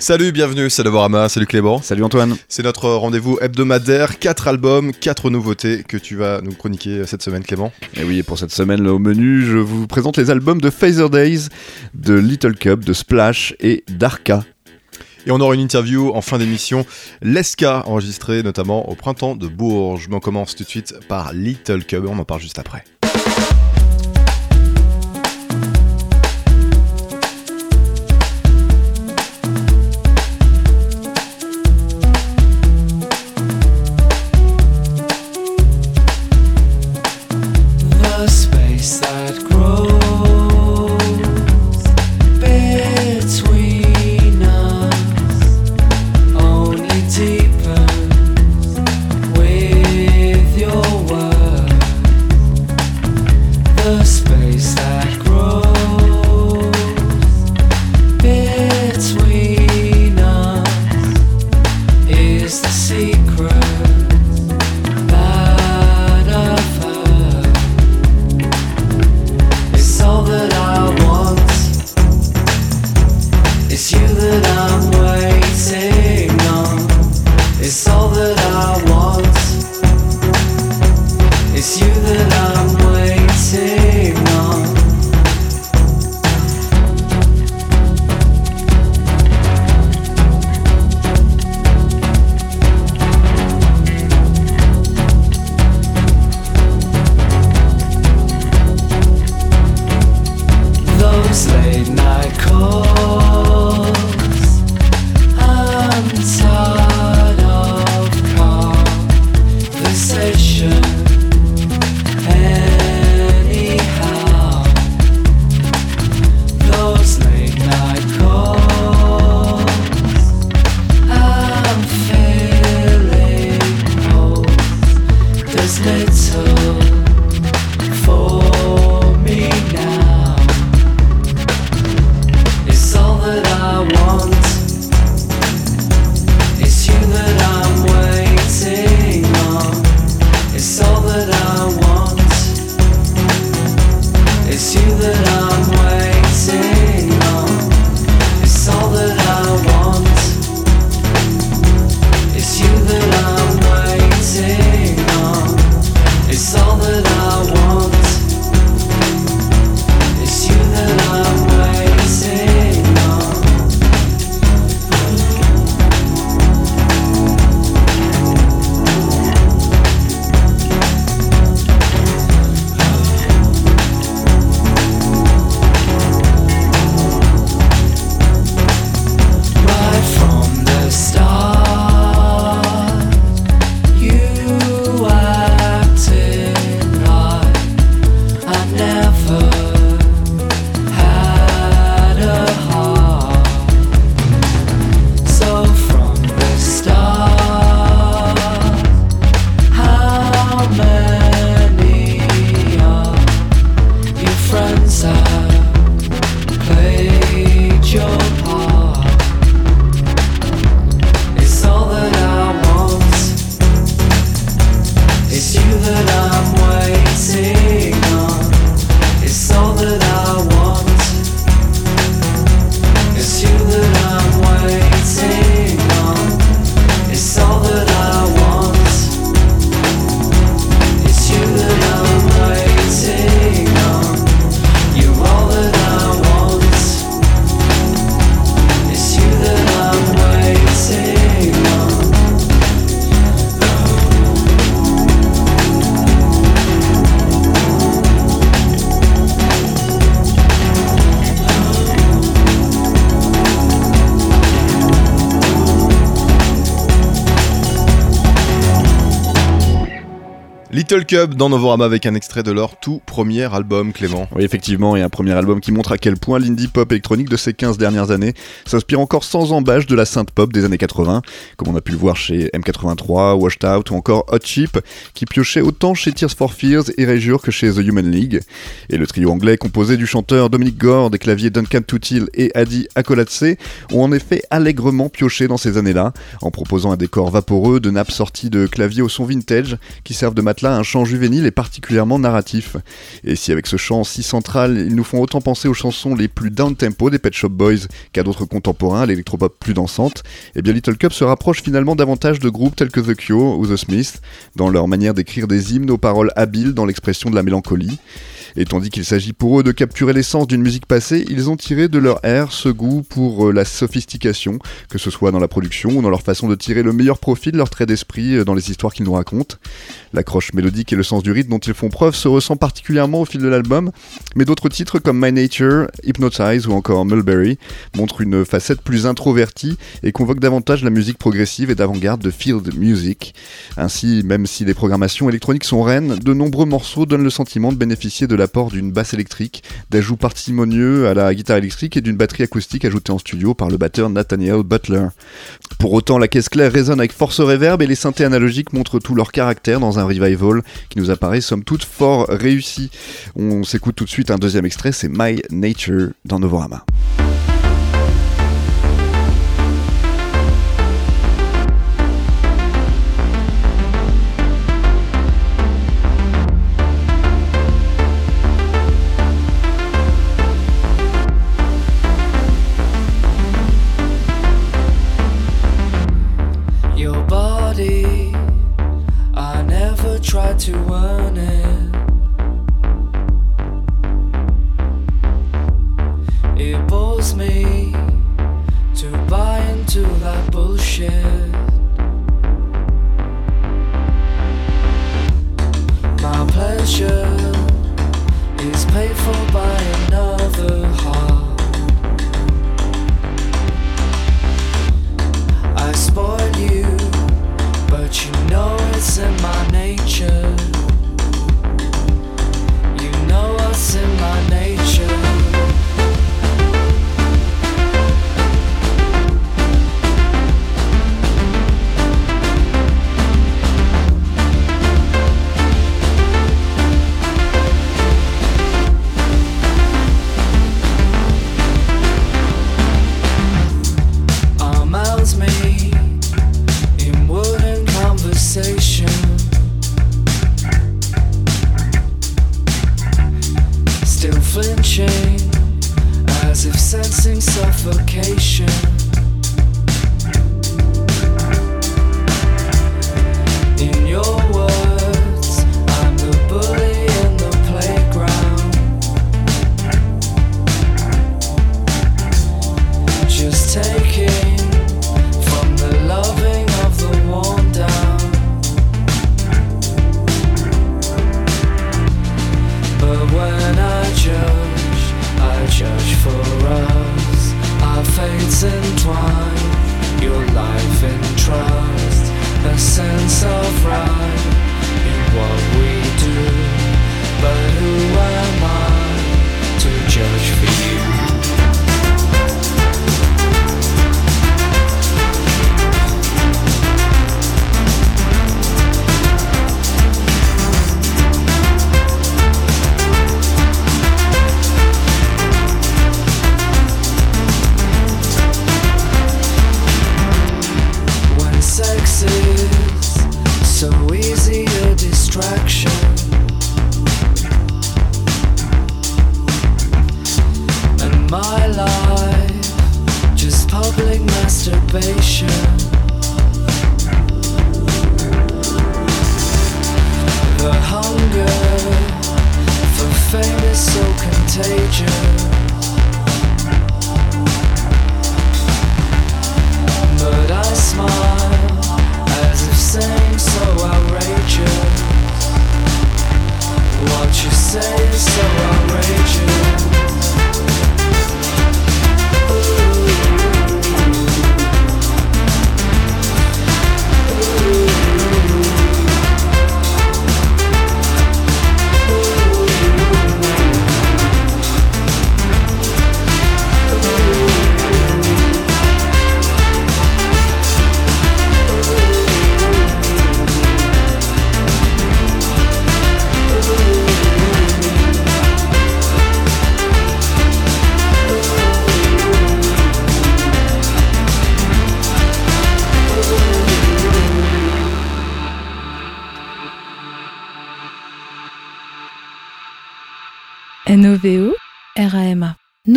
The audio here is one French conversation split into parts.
Salut, bienvenue, c'est Laborama, salut Clément. Salut Antoine. C'est notre rendez-vous hebdomadaire, 4 albums, 4 nouveautés que tu vas nous chroniquer cette semaine Clément. Et oui, pour cette semaine, au menu, je vous présente les albums de Phaser Days, de Little Cub, de Splash et d'Arca. Et on aura une interview en fin d'émission, Leska, enregistrée notamment au printemps de Bourges. Mais on commence tout de suite par Little Cub, on en parle juste après. Little Cub dans Novorama avec un extrait de leur tout premier album, Clément. Oui, effectivement, et un premier album qui montre à quel point l'indie pop électronique de ces 15 dernières années s'inspire encore sans embâche de la synth pop des années 80, comme on a pu le voir chez M83, Washed Out ou encore Hot Chip, qui piochait autant chez Tears for Fears et Réjure que chez The Human League. Et le trio anglais composé du chanteur Dominic Gore, des claviers Duncan Tutil et Adi Akoladze ont en effet allègrement pioché dans ces années-là, en proposant un décor vaporeux de nappes sorties de claviers au son vintage qui servent de matelas là un chant juvénile et particulièrement narratif. Et si avec ce chant si central, ils nous font autant penser aux chansons les plus down-tempo des Pet Shop Boys qu'à d'autres contemporains, l'électropop plus dansante, eh bien Little Cup se rapproche finalement davantage de groupes tels que The Cure ou The Smiths, dans leur manière d'écrire des hymnes aux paroles habiles dans l'expression de la mélancolie. Et tandis qu'il s'agit pour eux de capturer l'essence d'une musique passée, ils ont tiré de leur air ce goût pour euh, la sophistication, que ce soit dans la production ou dans leur façon de tirer le meilleur profit de leur trait d'esprit euh, dans les histoires qu'ils nous racontent. L'accroche mélodique et le sens du rythme dont ils font preuve se ressent particulièrement au fil de l'album, mais d'autres titres comme My Nature, Hypnotize ou encore Mulberry montrent une facette plus introvertie et convoquent davantage la musique progressive et d'avant-garde de field music. Ainsi, même si les programmations électroniques sont reines, de nombreux morceaux donnent le sentiment de bénéficier de l'apport d'une basse électrique, d'ajouts parcimonieux à la guitare électrique et d'une batterie acoustique ajoutée en studio par le batteur Nathaniel Butler. Pour autant, la caisse claire résonne avec force reverb et les synthés analogiques montrent tout leur caractère dans un revival qui nous apparaît somme toute fort réussi. On s'écoute tout de suite un deuxième extrait, c'est My Nature dans Novorama. try to earn it. It bores me to buy into that bullshit. My pleasure is paid for by another heart. I spoil you, but you know it's in my nature.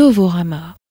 N-O-V-O-R-A-M-A.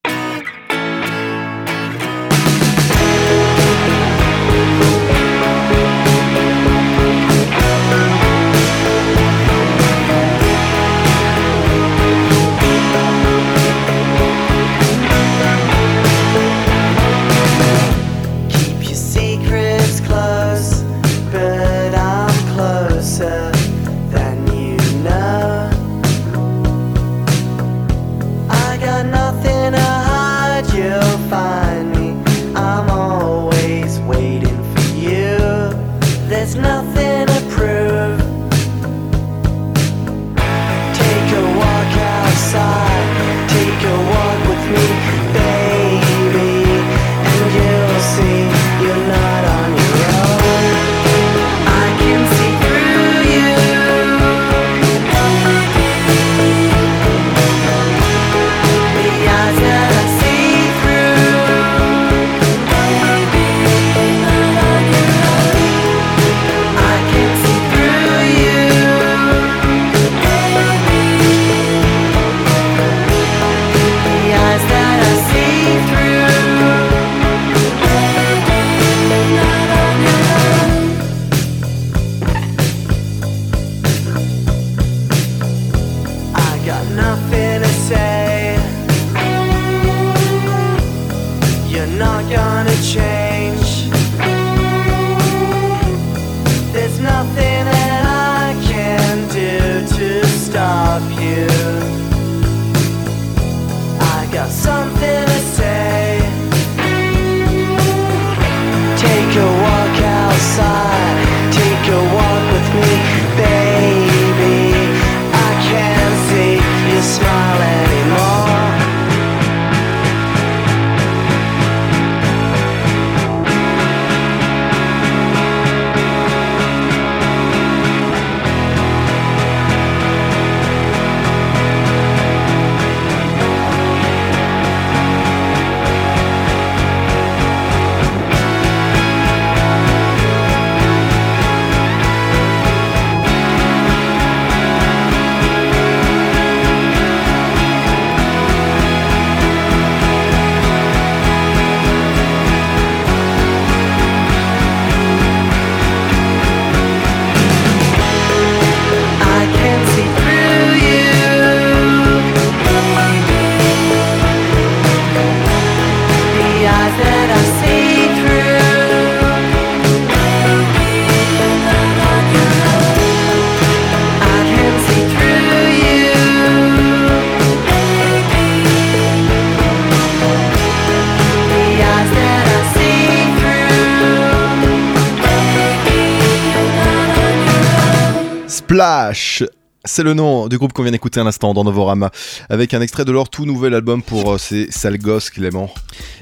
C'est le nom du groupe qu'on vient d'écouter un instant dans Novorama, avec un extrait de leur tout nouvel album pour euh, ces sales gosses, Clément.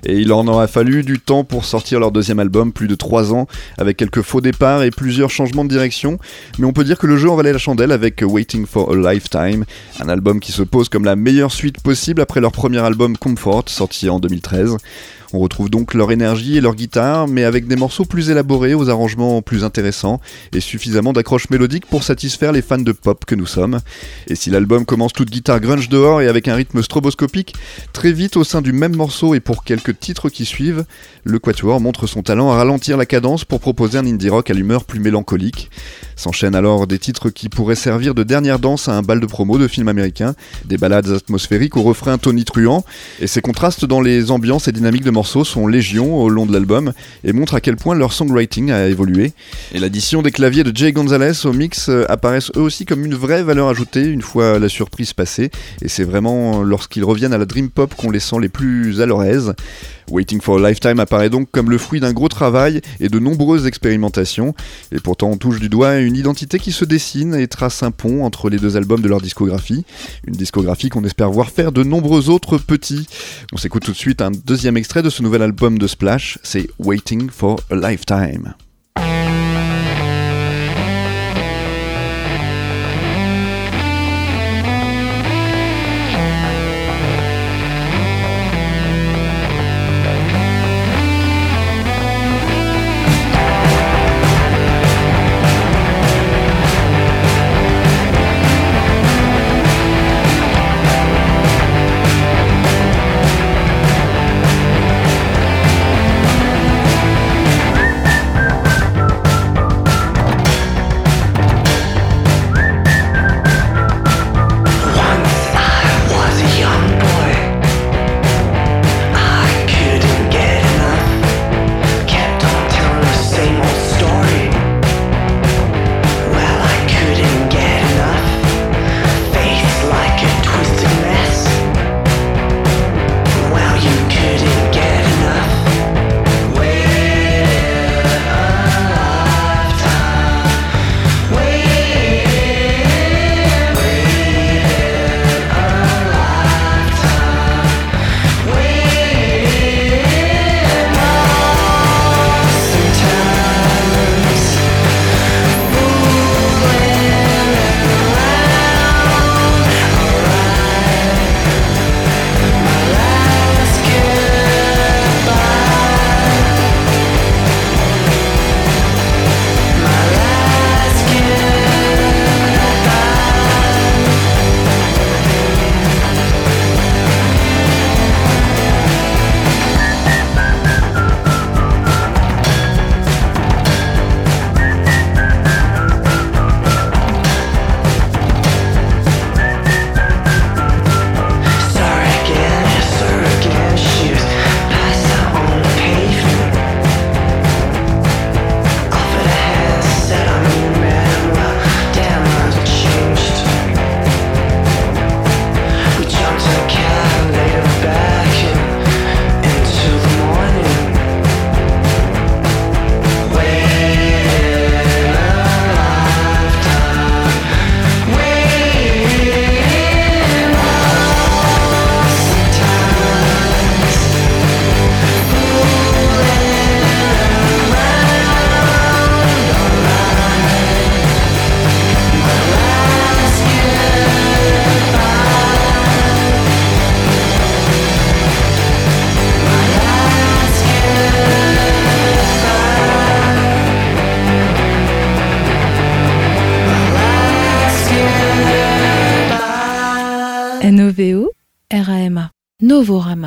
Et il en aura fallu du temps pour sortir leur deuxième album, plus de 3 ans, avec quelques faux départs et plusieurs changements de direction. Mais on peut dire que le jeu en valait la chandelle avec Waiting for a Lifetime, un album qui se pose comme la meilleure suite possible après leur premier album Comfort, sorti en 2013. On retrouve donc leur énergie et leur guitare, mais avec des morceaux plus élaborés, aux arrangements plus intéressants et suffisamment d'accroches mélodiques pour satisfaire les fans de pop que nous sommes. Et si l'album commence toute guitare grunge dehors et avec un rythme stroboscopique, très vite au sein du même morceau et pour quelques titres qui suivent, le Quatuor montre son talent à ralentir la cadence pour proposer un indie rock à l'humeur plus mélancolique. S'enchaînent alors des titres qui pourraient servir de dernière danse à un bal de promo de film américain, des ballades atmosphériques au refrain tonitruant, et ces contrastes dans les ambiances et dynamiques de morceaux sont légion au long de l'album et montrent à quel point leur songwriting a évolué. Et l'addition des claviers de Jay Gonzalez au mix euh, apparaissent eux aussi comme une vraie valeur ajoutée une fois la surprise passée, et c'est vraiment lorsqu'ils reviennent à la dream pop qu'on les sent les plus à leur aise. Waiting for a Lifetime apparaît donc comme le fruit d'un gros travail et de nombreuses expérimentations, et pourtant on touche du doigt une identité qui se dessine et trace un pont entre les deux albums de leur discographie, une discographie qu'on espère voir faire de nombreux autres petits. On s'écoute tout de suite un deuxième extrait de ce nouvel album de Splash, c'est Waiting for a Lifetime. RAMA.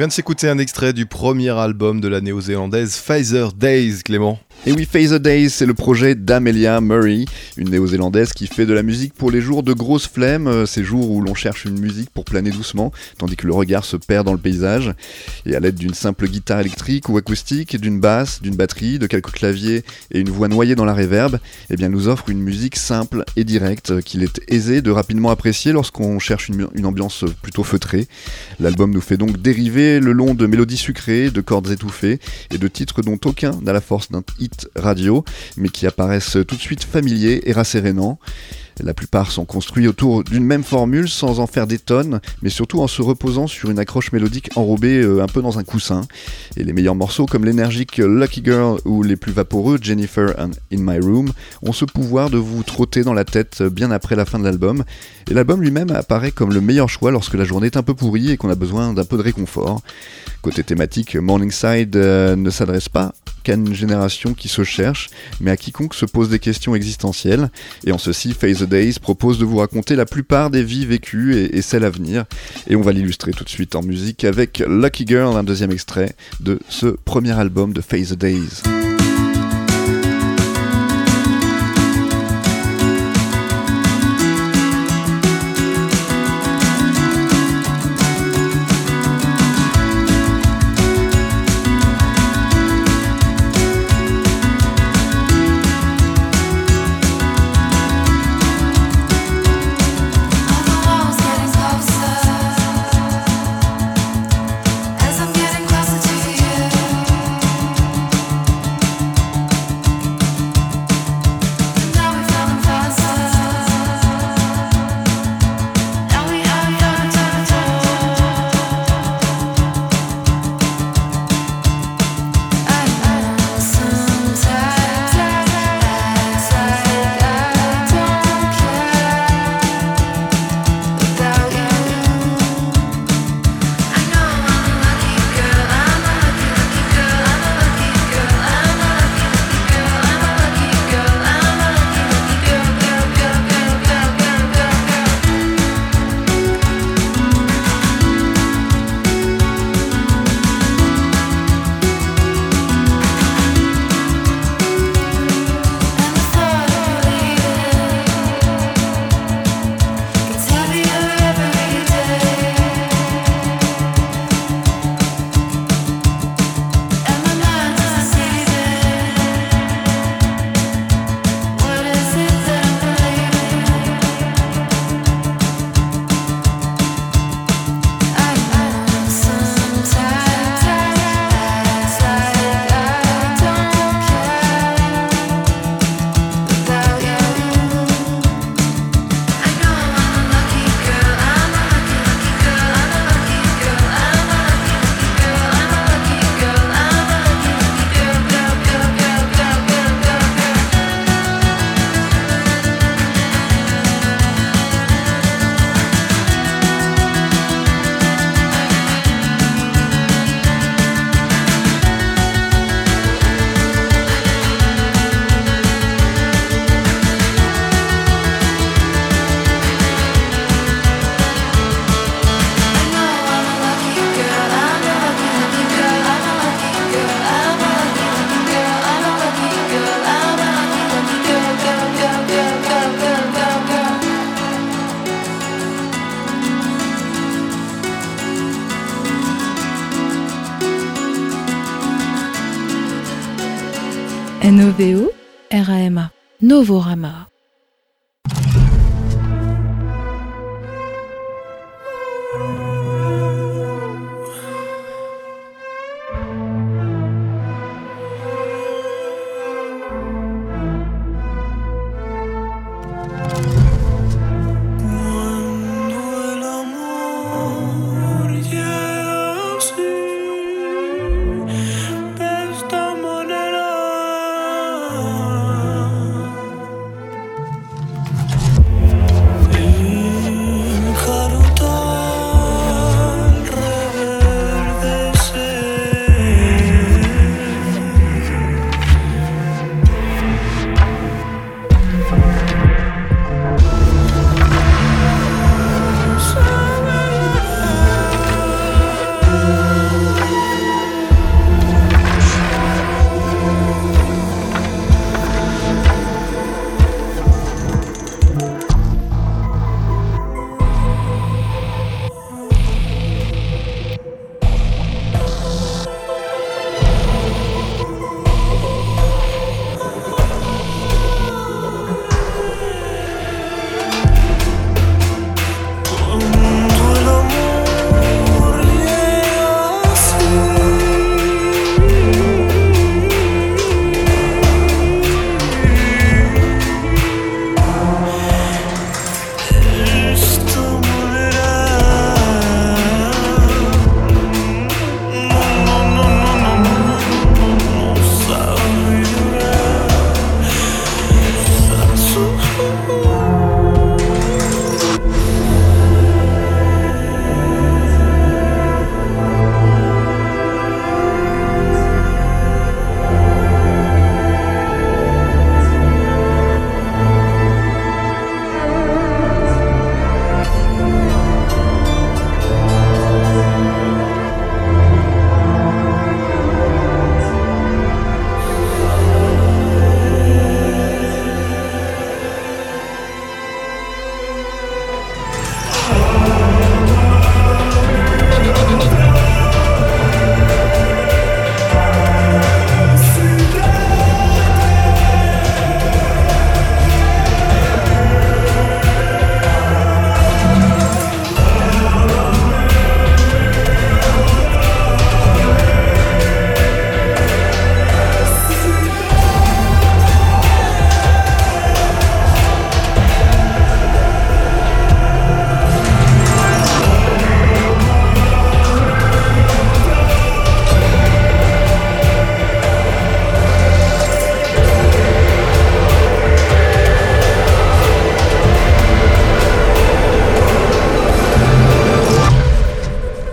On vient de s'écouter un extrait du premier album de la néo-zélandaise Pfizer Days, Clément. Et oui, Phase Days, c'est le projet d'Amelia Murray, une néo-zélandaise qui fait de la musique pour les jours de grosses flemmes, euh, ces jours où l'on cherche une musique pour planer doucement, tandis que le regard se perd dans le paysage. Et à l'aide d'une simple guitare électrique ou acoustique, d'une basse, d'une batterie, de quelques claviers et une voix noyée dans la réverb, eh bien nous offre une musique simple et directe euh, qu'il est aisé de rapidement apprécier lorsqu'on cherche une, une ambiance plutôt feutrée. L'album nous fait donc dériver le long de mélodies sucrées, de cordes étouffées et de titres dont aucun n'a la force d'un hit radio, mais qui apparaissent tout de suite familiers et rassérénants. La plupart sont construits autour d'une même formule sans en faire des tonnes, mais surtout en se reposant sur une accroche mélodique enrobée euh, un peu dans un coussin. Et les meilleurs morceaux comme l'énergique Lucky Girl ou les plus vaporeux Jennifer and In My Room ont ce pouvoir de vous trotter dans la tête bien après la fin de l'album. Et l'album lui-même apparaît comme le meilleur choix lorsque la journée est un peu pourrie et qu'on a besoin d'un peu de réconfort. Côté thématique, Morningside euh, ne s'adresse pas qu'à une génération qui se cherche, mais à quiconque se pose des questions existentielles. Et en ceci, the Days propose de vous raconter la plupart des vies vécues et, celles à venir. Et on va l'illustrer tout de suite en musique avec Lucky Girl, un deuxième extrait de ce premier album de Face the Days. Novorama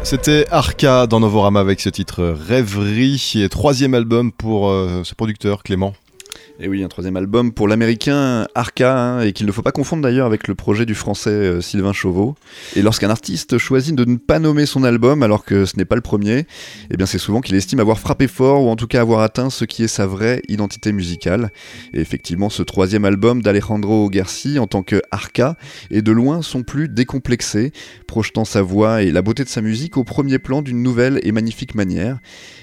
C'était Arca dans Novorama avec ce titre Rêverie, et troisième album pour euh, ce producteur Clément. Et oui, un troisième album pour l'américain Arca, hein, et qu'il ne faut pas confondre d'ailleurs avec le projet du français euh, Sylvain Chauveau. Et lorsqu'un artiste choisit de ne pas nommer son album alors que ce n'est pas le premier, eh bien c'est souvent qu'il estime avoir frappé fort ou en tout cas avoir atteint ce qui est sa vraie identité musicale. Et effectivement, ce troisième album d'Alejandro Garci en tant que Arca est de loin son plus décomplexé, projetant sa voix et la beauté de sa musique au premier plan d'une nouvelle et magnifique manière.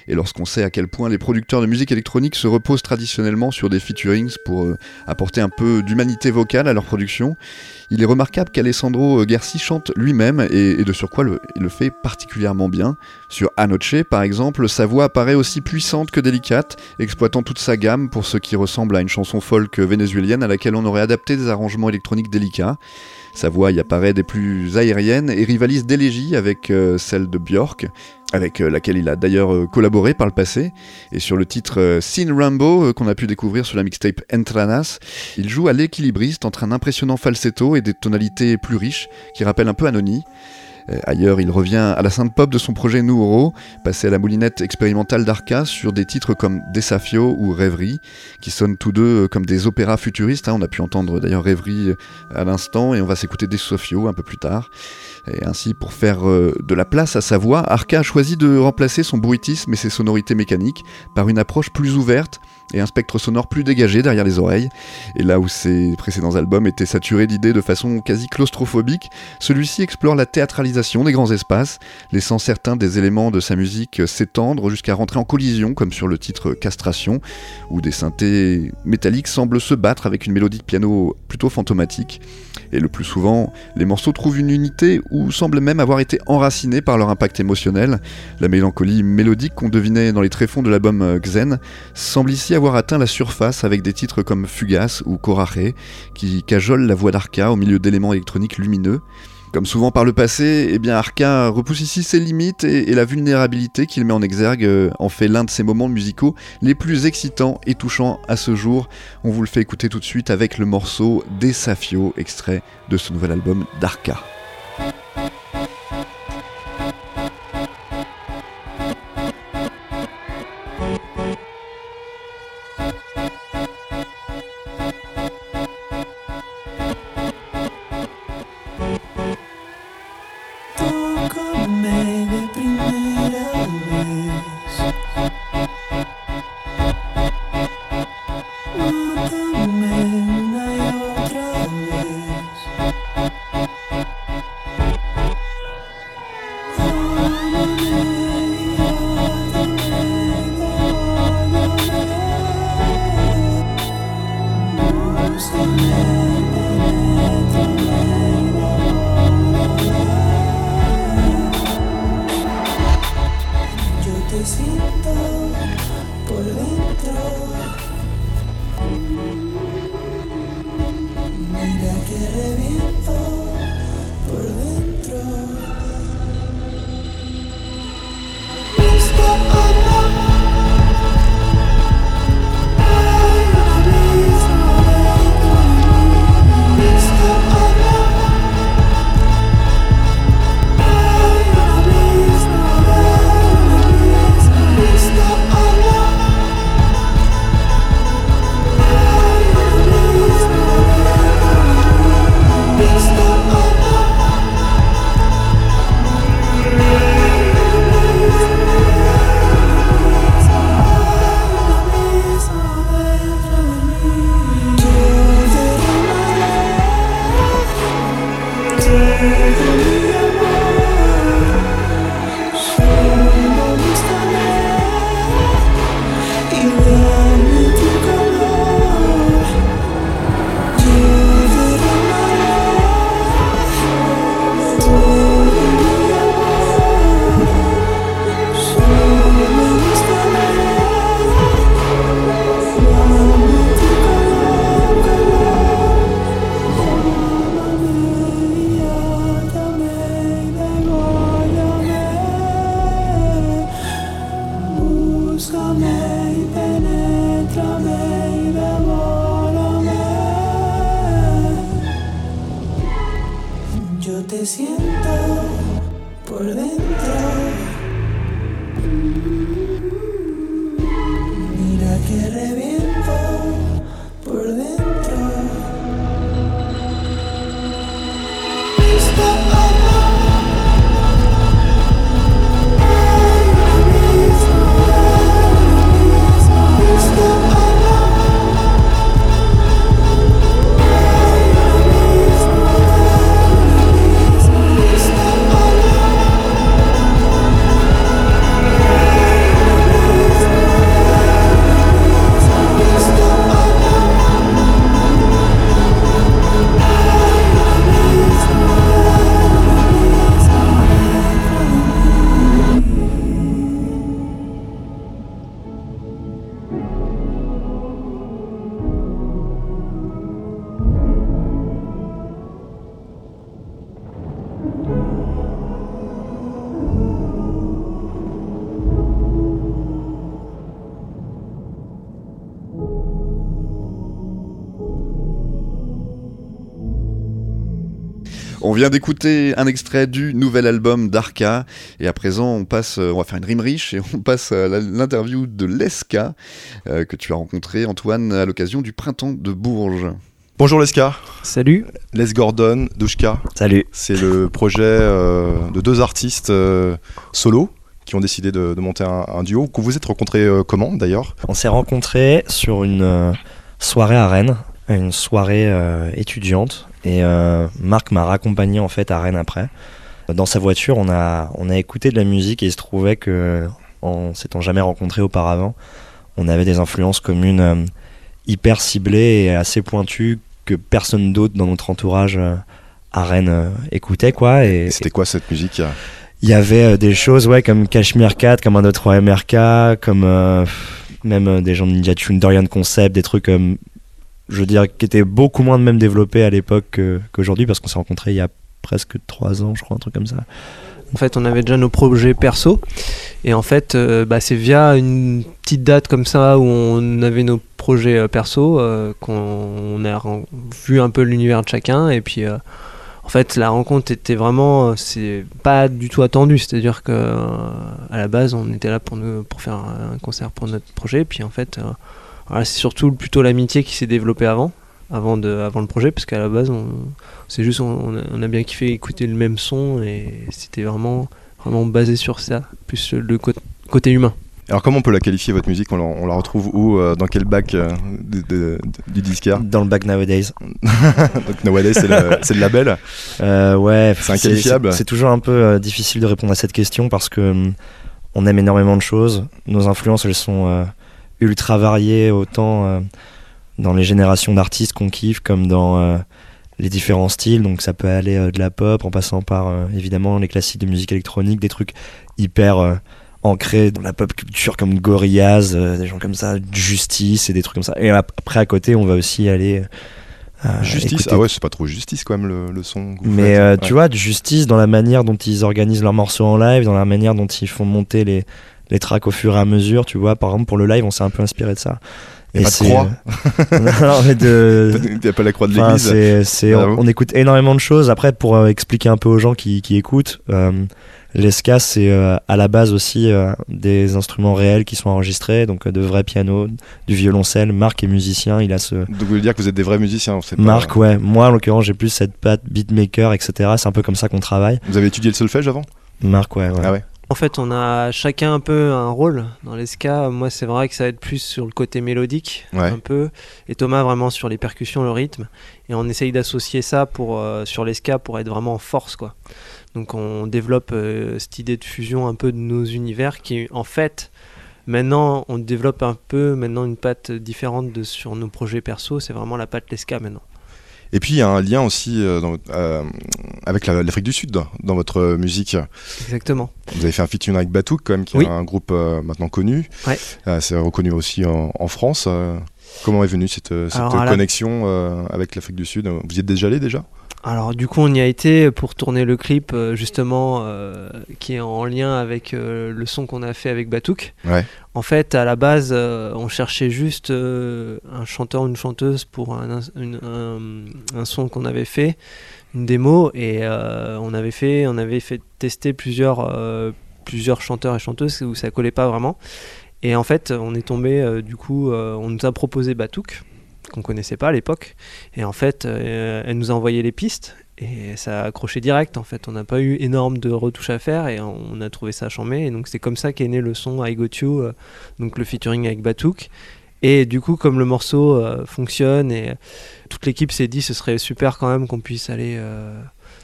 Et lorsqu'on sait à quel point les producteurs de musique électronique se reposent traditionnellement sur des featurings pour euh, apporter un peu d'humanité vocale à leur production, il est remarquable qu'Alessandro Garci chante lui-même et, de surcroît le, il le fait particulièrement bien. Sur Anoche, par exemple, sa voix apparaît aussi puissante que délicate, exploitant toute sa gamme pour ce qui ressemble à une chanson folk vénézuélienne à laquelle on aurait adapté des arrangements électroniques délicats. Sa voix y apparaît des plus aériennes et rivalise d'élégie avec euh, celle de Björk, avec euh, laquelle il a d'ailleurs euh, collaboré par le passé. Et sur le titre Sin Rambo, qu'on a pu découvrir sur la mixtape Entranas, il joue à l'équilibriste entre un impressionnant falsetto et des tonalités plus riches qui rappellent un peu Anony. Euh, ailleurs, il revient à la synth pop de son projet Nuoro, passé à la moulinette expérimentale d'Arca sur des titres comme Desafio ou Rêverie, qui sonnent tous deux euh, comme des opéras futuristes. hein. On a pu entendre d'ailleurs Rêverie euh, à l'instant et on va s'écouter Desafio un peu plus tard. Ainsi, pour faire de la place à sa voix, Arca a choisi de remplacer son bruitisme et ses sonorités mécaniques par une approche plus ouverte, et un spectre sonore plus dégagé derrière les oreilles. Et là où ses précédents albums étaient saturés d'idées de façon quasi claustrophobique, celui-ci explore la théâtralisation des grands espaces, laissant certains des éléments de sa musique s'étendre jusqu'à rentrer en collision, comme sur le titre Castration, où des synthés métalliques semblent se battre avec une mélodie de piano plutôt fantomatique. Et le plus souvent, les morceaux trouvent une unité ou semblent même avoir été enracinés par leur impact émotionnel. La mélancolie mélodique qu'on devinait dans les tréfonds de l'album Xen semble ici avoir atteint la surface avec des titres comme Fugace ou Coraje, qui cajolent la voix d'Arca au milieu d'éléments électroniques lumineux. Comme souvent par le passé, eh bien Arca repousse ici ses limites et, la vulnérabilité qu'il met en exergue euh, en fait l'un de ses moments musicaux les plus excitants et touchants à ce jour. On vous le fait écouter tout de suite avec le morceau Desafio, extrait de ce nouvel album d'Arca. Siento por dentro. Mira que reviento vient d'écouter un extrait du nouvel album d'Arca et à présent on passe, euh, on va faire une rime riche et on passe à l'interview de Leska euh, que tu as rencontré Antoine à l'occasion du printemps de Bourges. Bonjour Leska, Salut. Les Gordon, Douchka. Salut. C'est le projet euh, de deux artistes euh, solo qui ont décidé de, de monter un, un duo. Que vous êtes rencontrés euh, comment d'ailleurs? On s'est rencontrés sur une euh, soirée à Rennes, une soirée euh, étudiante, et euh, Marc m'a raccompagné en fait à Rennes après. Dans sa voiture, on a, on a écouté de la musique et il se trouvait que, en s'étant jamais rencontrés auparavant, on avait des influences communes euh, hyper ciblées et assez pointues que personne d'autre dans notre entourage à Rennes écoutait quoi. Et, C'était quoi cette musique il y avait des choses ouais comme Cashmere Cat, comme un 2-3 MRK, comme euh, même des gens de Ninja Tune, Dorian Concept, des trucs comme je veux dire qui étaient beaucoup moins de même développés à l'époque que- qu'aujourd'hui parce qu'on s'est rencontrés il y a presque 3 ans, je crois, un truc comme ça. En fait, on avait déjà nos projets perso. Et en fait, euh, bah, c'est via une petite date comme ça où on avait nos projets euh, perso euh, qu'on a vu un peu l'univers de chacun. Et puis, en fait, la rencontre était vraiment. C'est pas du tout attendu. C'est-à-dire que à la base, on était là pour, nous, pour faire un concert pour notre projet. Puis, en fait, voilà, c'est surtout plutôt l'amitié qui s'est développée avant. Avant, de, avant le projet, parce qu'à la base, on, c'est juste, on, on a, bien kiffé écouter le même son et c'était vraiment, vraiment basé sur ça, plus le cô- côté humain. Alors comment on peut la qualifier votre musique? On la, on la retrouve où euh, Dans quel bac euh, de- de- de- du disquaire Dans le back nowadays. Donc Nowadays c'est le, c'est le label. Euh, ouais, C'est inqualifiable. C'est c'est toujours un peu euh, difficile de répondre à cette question parce que hum, on aime énormément de choses. Nos influences, elles sont euh, ultra variées, autant euh, dans les générations d'artistes qu'on kiffe comme dans euh, les différents styles. Donc ça peut aller euh, de la pop en passant par euh, évidemment les classiques de musique électronique, des trucs hyper euh, ancrés dans la pop culture comme Gorillaz, des gens comme ça, Justice et des trucs comme ça. Et ap- après à côté, on va aussi aller Justice? écouter Ah ouais, c'est pas trop justice quand même le, le son. mais Ouais. tu vois, de justice dans la manière dont ils organisent leurs morceaux en live, dans la manière dont ils font monter les, les tracks au fur et à mesure, tu vois. Par exemple, pour le live, on s'est un peu inspiré de ça. Et pas de c'est, croix. euh, non, mais de. A pas la croix de Enfin, l'église. c'est, c'est- Bravo. on, on écoute énormément de choses. Après, pour euh, expliquer un peu aux gens qui, qui écoutent, euh, l'esca, c'est euh, à la base aussi des instruments réels qui sont enregistrés, donc de vrais pianos, du violoncelle. Marc est musicien, il a ce, Donc vous voulez dire que vous êtes des vrais musiciens pas- Marc, ouais. Moi, en l'occurrence, j'ai plus cette patte beatmaker, etc. C'est un peu comme ça qu'on travaille. Vous avez étudié le solfège avant? Marc, ouais, ouais. Ah ouais. En fait, on a chacun un peu un rôle dans les ska. Moi, c'est vrai que ça va être plus sur le côté mélodique, Ouais. un peu, et Thomas vraiment sur les percussions, le rythme. Et on essaye d'associer ça pour, euh, sur les ska pour être vraiment en force, quoi. Donc, on développe euh, cette idée de fusion un peu de nos univers qui, en fait, maintenant, on développe un peu maintenant une patte différente de, sur nos projets perso. C'est vraiment la patte les ska maintenant. Et puis il y a un lien aussi euh, dans- euh, avec la- l'Afrique du Sud dans, votre musique. Exactement. Vous avez fait un featuring avec Batouk quand même, qui Oui. est un groupe euh, maintenant connu. Ouais. C'est reconnu aussi en, en France. comment est venue cette, cette Alors, à la- connexion avec l'Afrique du Sud? Vous y êtes déjà allé déjà? Alors du coup on y a été pour tourner le clip euh, justement euh, qui est en lien avec euh, le son qu'on a fait avec Batouk. Ouais. En fait à la base on cherchait juste un chanteur ou une chanteuse pour un, une- un, un son qu'on avait fait, une démo et on avait fait on avait fait tester plusieurs plusieurs chanteurs et chanteuses où ça collait pas vraiment. Et en fait on est tombé du coup on nous a proposé Batouk qu'on connaissait pas à l'époque. Et en fait, euh, elle nous a envoyé les pistes et ça a accroché direct. En fait, on n'a pas eu énorme de retouches à faire et on a trouvé ça chambé. Et donc, c'est comme ça qu'est né le son I Got You, euh, donc le featuring avec Batouk. Et du coup, comme le morceau euh, fonctionne et toute l'équipe s'est dit ce serait super quand même qu'on puisse aller.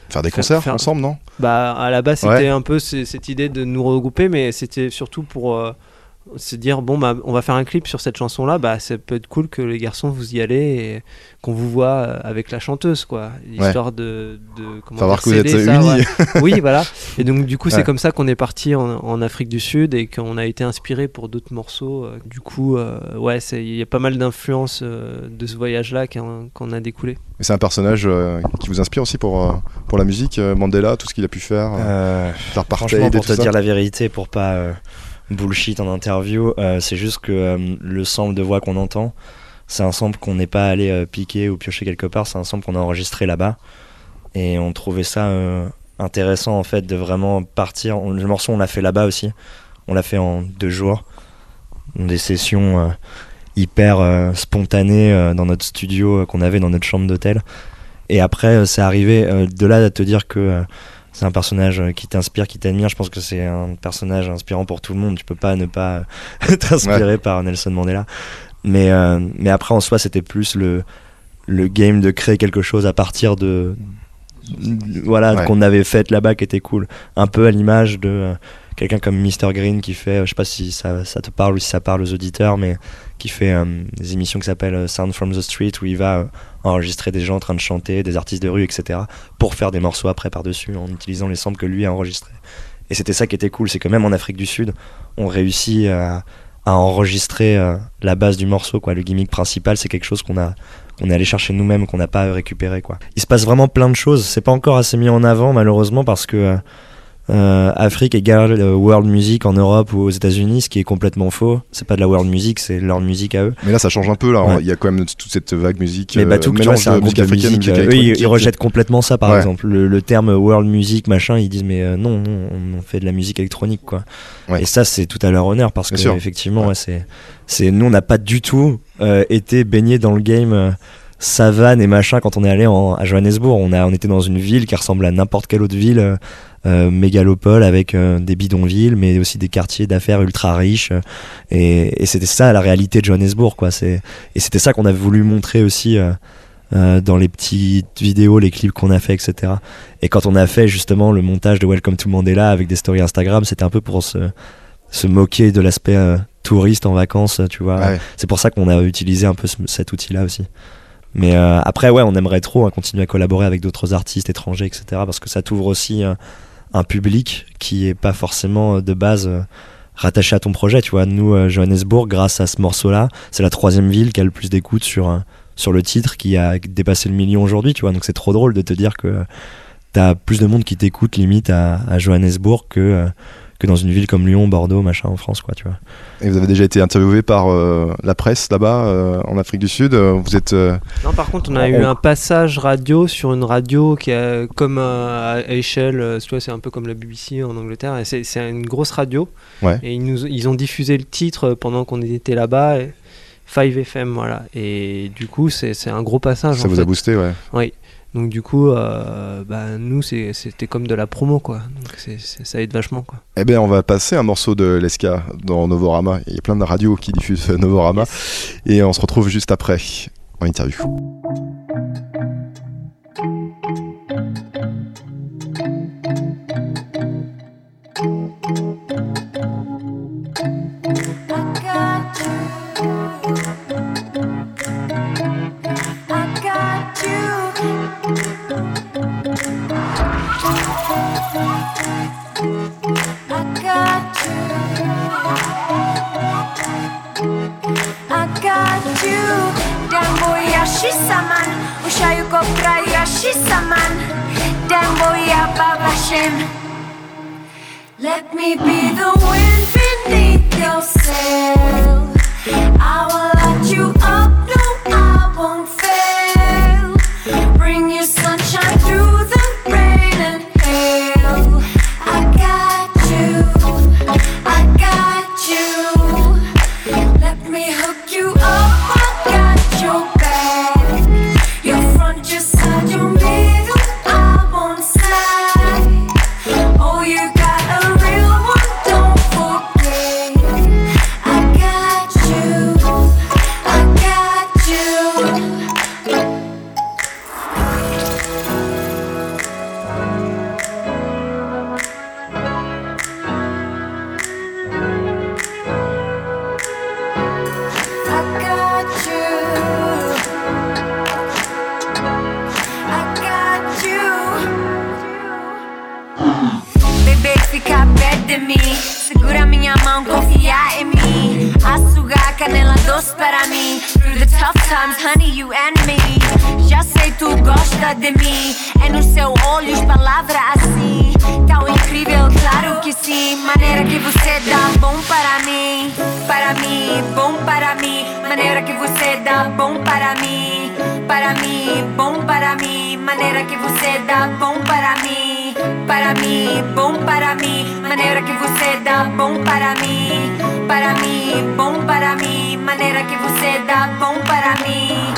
Faire des Faire- concerts faire- ensemble, non? Bah, à la base, Ouais. c'était un peu cette idée de nous regrouper, mais c'était surtout pour se dire bon, bah, on va faire un clip sur cette chanson-là. Bah, ça peut être cool que les garçons vous y allez et qu'on vous voit euh, avec la chanteuse, quoi. Histoire de, de comment Savoir dire, que vous êtes ça, unis. ouais. oui, voilà. Et donc, du coup, Ouais. c'est comme ça qu'on est parti en, en Afrique du Sud et qu'on a été inspiré pour d'autres morceaux. Euh, Du coup, euh, ouais, c'est- il y a pas mal d'influences euh, de ce voyage-là qu'on qu'on a découlé. Et c'est un personnage euh, qui vous inspire aussi pour, euh, pour la musique, euh, Mandela, tout ce qu'il a pu faire, euh, franchement, et pour te ça. dire la vérité, pour pas euh, bullshit en interview, euh, c'est juste que euh, le sample de voix qu'on entend, c'est un sample qu'on n'est pas allé euh, piquer ou piocher quelque part, c'est un sample qu'on a enregistré là-bas. Et on trouvait ça intéressant en fait de vraiment partir. Le morceau, on l'a fait là-bas aussi. On l'a fait en deux jours. Des sessions hyper euh, spontanées euh, dans notre studio qu'on avait dans notre chambre d'hôtel. Et après, c'est arrivé de là à te dire que c'est un personnage euh, qui t'inspire, qui t'admire. Je pense que c'est un personnage inspirant pour tout le monde. Tu peux pas ne pas euh, t'inspirer par Nelson Mandela. Mais, euh, mais après, en soi, c'était plus le, le game de créer quelque chose à partir de. de- Voilà, Ouais. qu'on avait fait là-bas qui était cool. Un peu à l'image de euh, quelqu'un comme Mr. Green qui fait, je sais pas si ça, ça te parle ou si ça parle aux auditeurs, mais qui fait euh, des émissions qui s'appellent euh, Sound from the Street où il va euh, enregistrer des gens en train de chanter, des artistes de rue, etc. pour faire des morceaux après par-dessus en utilisant les samples que lui a enregistrés. Et c'était ça qui était cool, c'est que même en Afrique du Sud, on réussit à, enregistrer la base du morceau, quoi. Le gimmick principal, c'est quelque chose qu'on a qu'on est allé chercher nous-mêmes, qu'on n'a pas récupéré, quoi. Il se passe vraiment plein de choses. C'est pas encore assez mis en avant, malheureusement, parce que euh, euh, Afrique égale euh, world music en Europe ou aux États-Unis, ce qui est complètement faux. C'est pas de la world music, c'est leur musique à eux. Mais là, ça change un peu. Là, Ouais. il y a quand même toute cette vague musique. Mais euh, Batouk, tu vois, mélange c'est un groupe de musique. euh, eux, ils, rejettent complètement ça, par Ouais. exemple. Le, le terme world music, machin, ils disent, mais euh, non, non, on fait de la musique électronique, quoi. Ouais. Et ça, c'est tout à leur honneur, parce Bien que, sûr. effectivement, c'est, c'est, nous, on n'a pas du tout euh, été baignés dans le game. euh, savane et machin quand on est allé en, à Johannesburg on a on était dans une ville qui ressemble à n'importe quelle autre ville euh, euh, mégalopole avec euh, des bidonvilles mais aussi des quartiers d'affaires ultra riches euh, et, et c'était ça la réalité de Johannesburg quoi c'est et c'était ça qu'on a voulu montrer aussi euh, euh, dans les petites vidéos, les clips qu'on a fait, etc. Et quand on a fait justement le montage de Welcome to Mandela avec des stories Instagram, c'était un peu pour se, se moquer de l'aspect euh, touriste en vacances, tu vois. Ouais. C'est pour ça qu'on a utilisé un peu ce- cet outil-là aussi. Mais euh, après, ouais, on aimerait trop hein, continuer à collaborer avec d'autres artistes étrangers, etc. Parce que ça t'ouvre aussi euh, un public qui est pas forcément euh, de base euh, rattaché à ton projet. Tu vois, nous, euh, Johannesburg, grâce à ce morceau-là, c'est la troisième ville qui a le plus d'écoute sur, sur le titre, qui a dépassé le million aujourd'hui. Tu vois, donc c'est trop drôle de te dire que t'as plus de monde qui t'écoute limite à, Johannesburg que que dans une ville comme Lyon, Bordeaux, machin en France, quoi. Tu vois. Et vous avez déjà été interviewé par euh, la presse là-bas, euh, en Afrique du Sud. Euh, Vous êtes. euh, Non, par contre, on a On- eu un passage radio sur une radio qui est comme euh, à échelle, euh, tu vois, c'est un peu comme la BBC en Angleterre, et c'est c'est une grosse radio. Ouais. Et ils, nous, ils ont diffusé le titre pendant qu'on était là-bas, et 5FM, voilà. Et du coup, c'est c'est un gros passage. ça en vous fait. a boosté, ouais. Oui. Donc du coup, euh, bah, nous, c'était comme de la promo, quoi. Donc ça aide vachement, quoi. Eh bien, on va passer un morceau de Leska dans Novorama. Il y a plein de radios qui diffusent euh, Novorama. Et on se retrouve juste après en interview. baby. você dá bom para mim, para mim, bom para mim. Maneira que você dá bom para mim, para mim, bom para mim. Maneira que você dá bom para mim.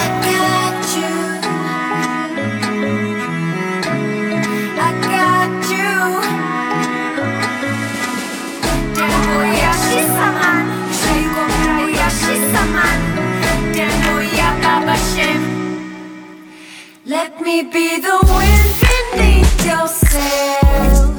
I got you. I got you. Teruyashi sama, Shayugo Teruyashi sama, Teruya Baba Shem. Me be the wind beneath your sail.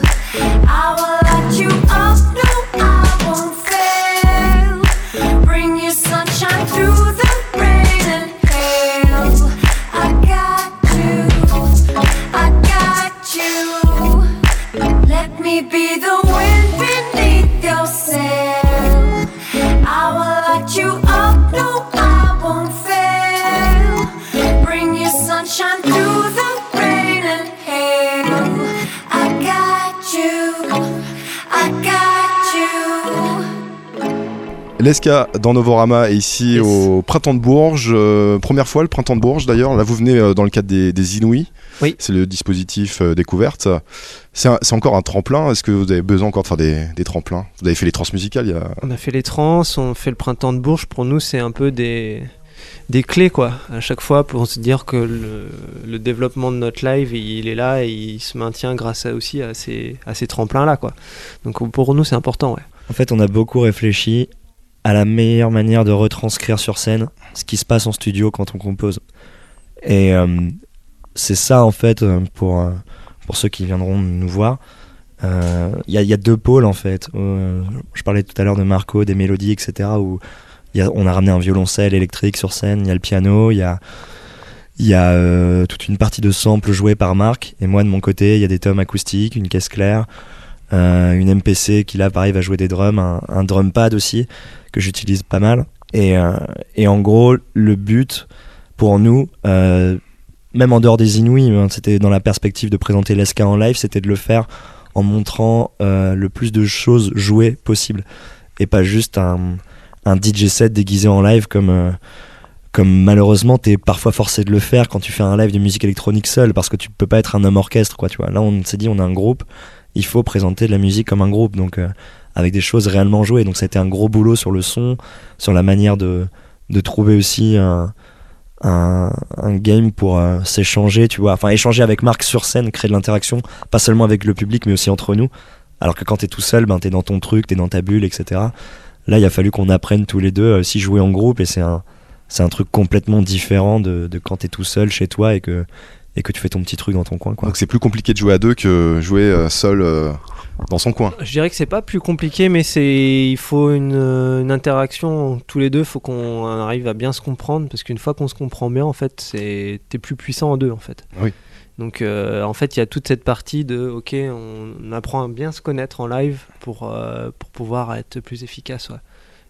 I will light you up, no, I won't fail. Bring you sunshine through the rain and hail. I got you, I got you. Let me be the Leska dans Novorama est ici Yes. au Printemps de Bourges. euh, première fois le Printemps de Bourges d'ailleurs. Là vous venez euh, dans le cadre des, des Inouïs. Oui. C'est le dispositif euh, découverte. C'est un- c'est encore un tremplin. Est-ce que vous avez besoin encore de faire des, des tremplins? Vous avez fait les il y a... On a fait les trans, on fait le printemps de Bourges. Pour nous, c'est un peu des, des clés, quoi. À chaque fois, pour se dire que le, le développement de notre live, il est là et il se maintient grâce à, aussi à ces, à ces tremplins-là, quoi. Donc pour nous, c'est important, ouais. En fait, on a beaucoup réfléchi à la meilleure manière de retranscrire sur scène ce qui se passe en studio quand on compose. Et euh, c'est ça, en fait, euh, pour, euh, pour ceux qui viendront nous voir. Il y, a, y a deux pôles, en fait. Je parlais tout à l'heure de Marco, des mélodies, etc. Où y a- on a ramené un violoncelle électrique sur scène, il y a le piano, il y a, y a toute une partie de samples joués par Marc. Et moi, de mon côté, il y a des tomes acoustiques, une caisse claire, une MPC qui là pareil va jouer des drums, un, drum pad aussi que j'utilise pas mal. Et, euh, et en gros, le but pour nous, euh, même en dehors des Inouïs, hein, c'était dans la perspective de présenter l'ESCA en live, c'était de le faire en montrant euh, le plus de choses jouées possible et pas juste un, un DJ set déguisé en live comme euh, comme malheureusement t'es parfois forcé de le faire quand tu fais un live de musique électronique seul parce que tu peux pas être un homme orchestre quoi tu vois là on s'est dit on a un groupe il faut présenter de la musique comme un groupe donc euh, avec des choses réellement jouées. Donc ça a été un gros boulot sur le son sur la manière de de trouver aussi un un, game pour euh, s'échanger tu vois. Enfin échanger avec Marc sur scène créer de l'interaction pas seulement avec le public mais aussi entre nous. Alors que quand t'es tout seul ben t'es dans ton truc t'es dans ta bulle etc là il a fallu qu'on apprenne tous les deux euh, si jouer en groupe et c'est un c'est un truc complètement différent de, de quand t'es tout seul chez toi et que et que tu fais ton petit truc dans ton coin quoi Donc c'est plus compliqué de jouer à deux que jouer euh, seul euh, dans son coin. Je dirais que c'est pas plus compliqué, mais c'est il faut une, euh, une interaction tous les deux. faut qu'on arrive à bien se comprendre parce qu'une fois qu'on se comprend bien, en fait, c'est t'es plus puissant en deux, en fait. Oui. Donc euh, en fait, il y a toute cette partie de ok, on apprend à bien se connaître en live pour euh, pour pouvoir être plus efficace. Ouais.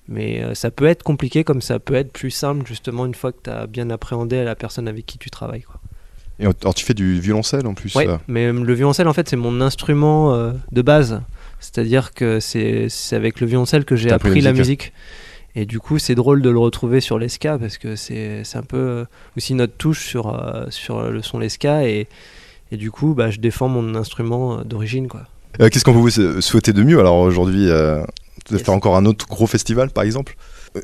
Mais euh, ça peut être compliqué comme ça peut être plus simple justement une fois que tu as bien appréhendé la personne avec qui tu travailles. Quoi. Et alors tu fais du violoncelle en plus. Euh. mais euh, le violoncelle, en fait, c'est mon instrument euh, de base. C'est-à-dire que c'est avec le violoncelle que j'ai appris appris la musique. Et du coup, c'est drôle de le retrouver sur l'esca parce que c'est un peu euh, aussi notre touche sur, euh, sur le son l'esca. Et, et du coup, bah, je défends mon instrument d'origine. quoi. Euh, Qu'est-ce qu'on peut vous sou- souhaiter de mieux alors aujourd'hui De Yes. faire encore un autre gros festival par exemple?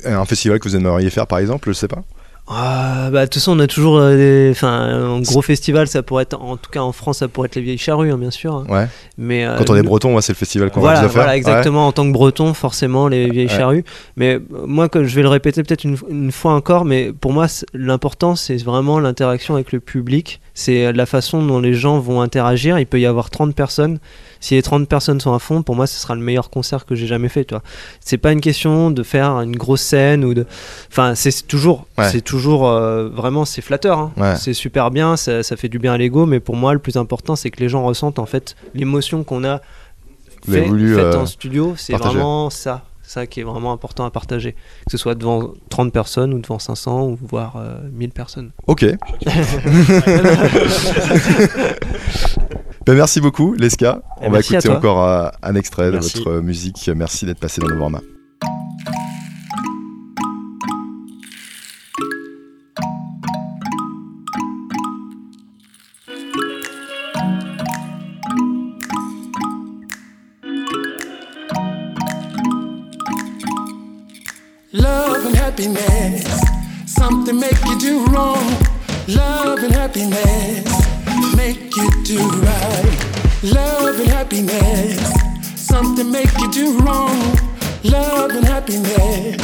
Un festival que vous aimeriez faire par exemple, je sais pas? Ah, bah, de toute façon, on a toujours euh, des. Enfin, un gros festival, ça pourrait être. En tout cas, en France, ça pourrait être les Vieilles Charrues, hein, bien sûr. hein. Ouais. Mais, euh, Quand on est breton, ouais, c'est le festival qu'on va faire. voilà, exactement. En tant que breton, forcément, les vieilles Ouais. charrues. Mais euh, moi, je vais le répéter peut-être une, une fois encore, mais pour moi, c'est- l'important, c'est vraiment l'interaction avec le public. C'est la façon dont les gens vont interagir. Il peut y avoir 30 personnes. Si les 30 personnes sont à fond, pour moi, ce sera le meilleur concert que j'ai jamais fait. Tu vois. C'est pas une question de faire une grosse scène ou de. Enfin, c'est toujours, Ouais. c'est toujours euh, vraiment, c'est flatteur. hein. Ouais. C'est super bien, ça, ça fait du bien à l'ego. Mais pour moi, le plus important, c'est que les gens ressentent en fait l'émotion qu'on a fait, voulu, faite euh, en studio. C'est vraiment ça, ça qui est vraiment important à partager. Que ce soit devant 30 personnes ou devant 500 ou voire euh, 1000 personnes. Ok. Ben, merci beaucoup, Leska. On Eh, va merci à écouter encore euh, un extrait Merci. de votre musique. Merci d'être passé dans le format. Love and happiness, something make you do wrong. Love and happiness, make you do right. Love and happiness, something make you do wrong. Love and happiness,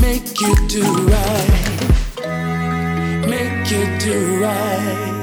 make you do right. Make you do right.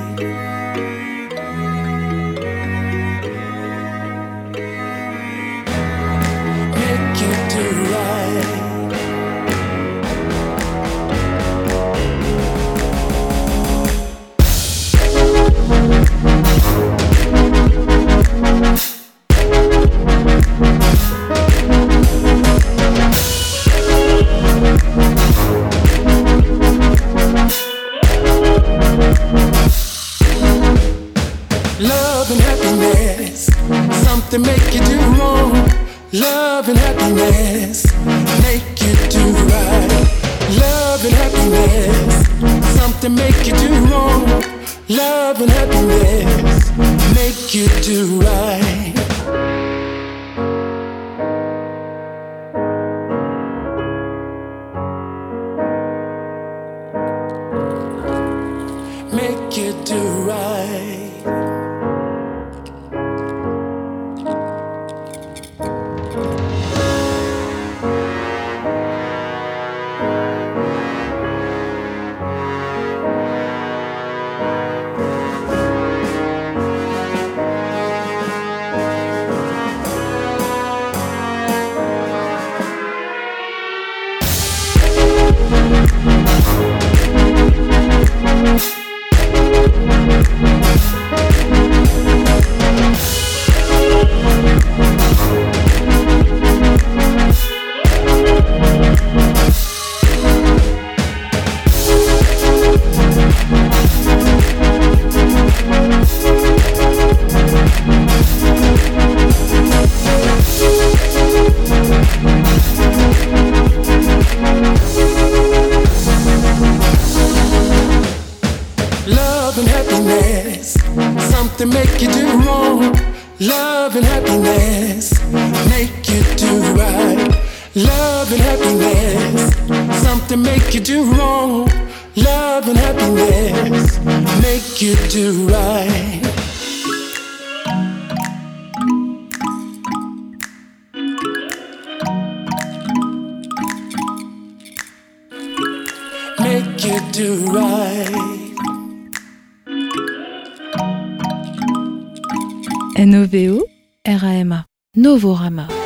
Make you do wrong. Love and happiness, make you do right. Love and happiness, something make you do wrong. Love and happiness, make you do right. Novorama.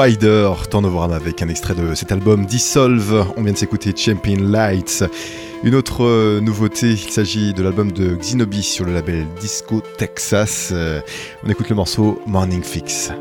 Wider Novorama avec un extrait de cet album Dissolve. On vient de s'écouter Champion Lights. Une autre euh, nouveauté, il s'agit de l'album de Xinobi sur le label Disco Texas. Euh, on écoute le morceau Morning Fix.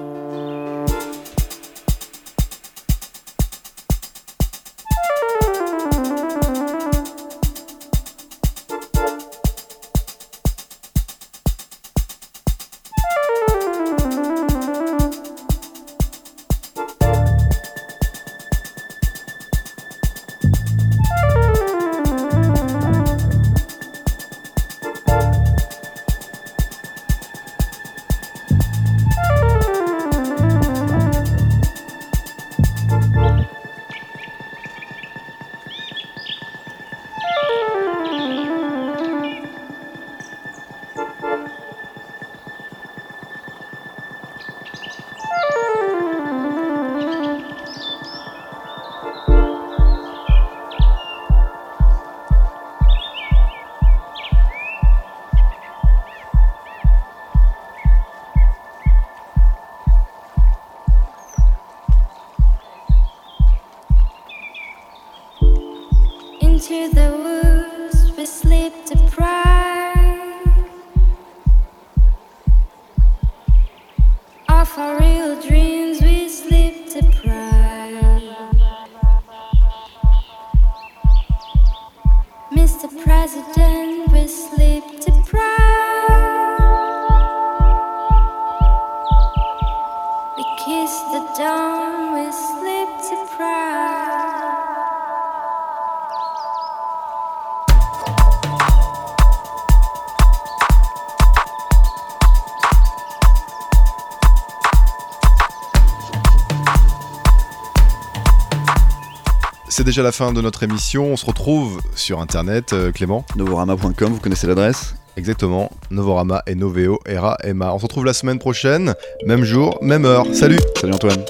Déjà la fin de notre émission. On se retrouve sur internet, euh, Clément. Novorama.com, vous connaissez l'adresse Exactement. Novorama et Noveo, Era, Emma. On se retrouve la semaine prochaine, même jour, même heure. Salut Salut Antoine.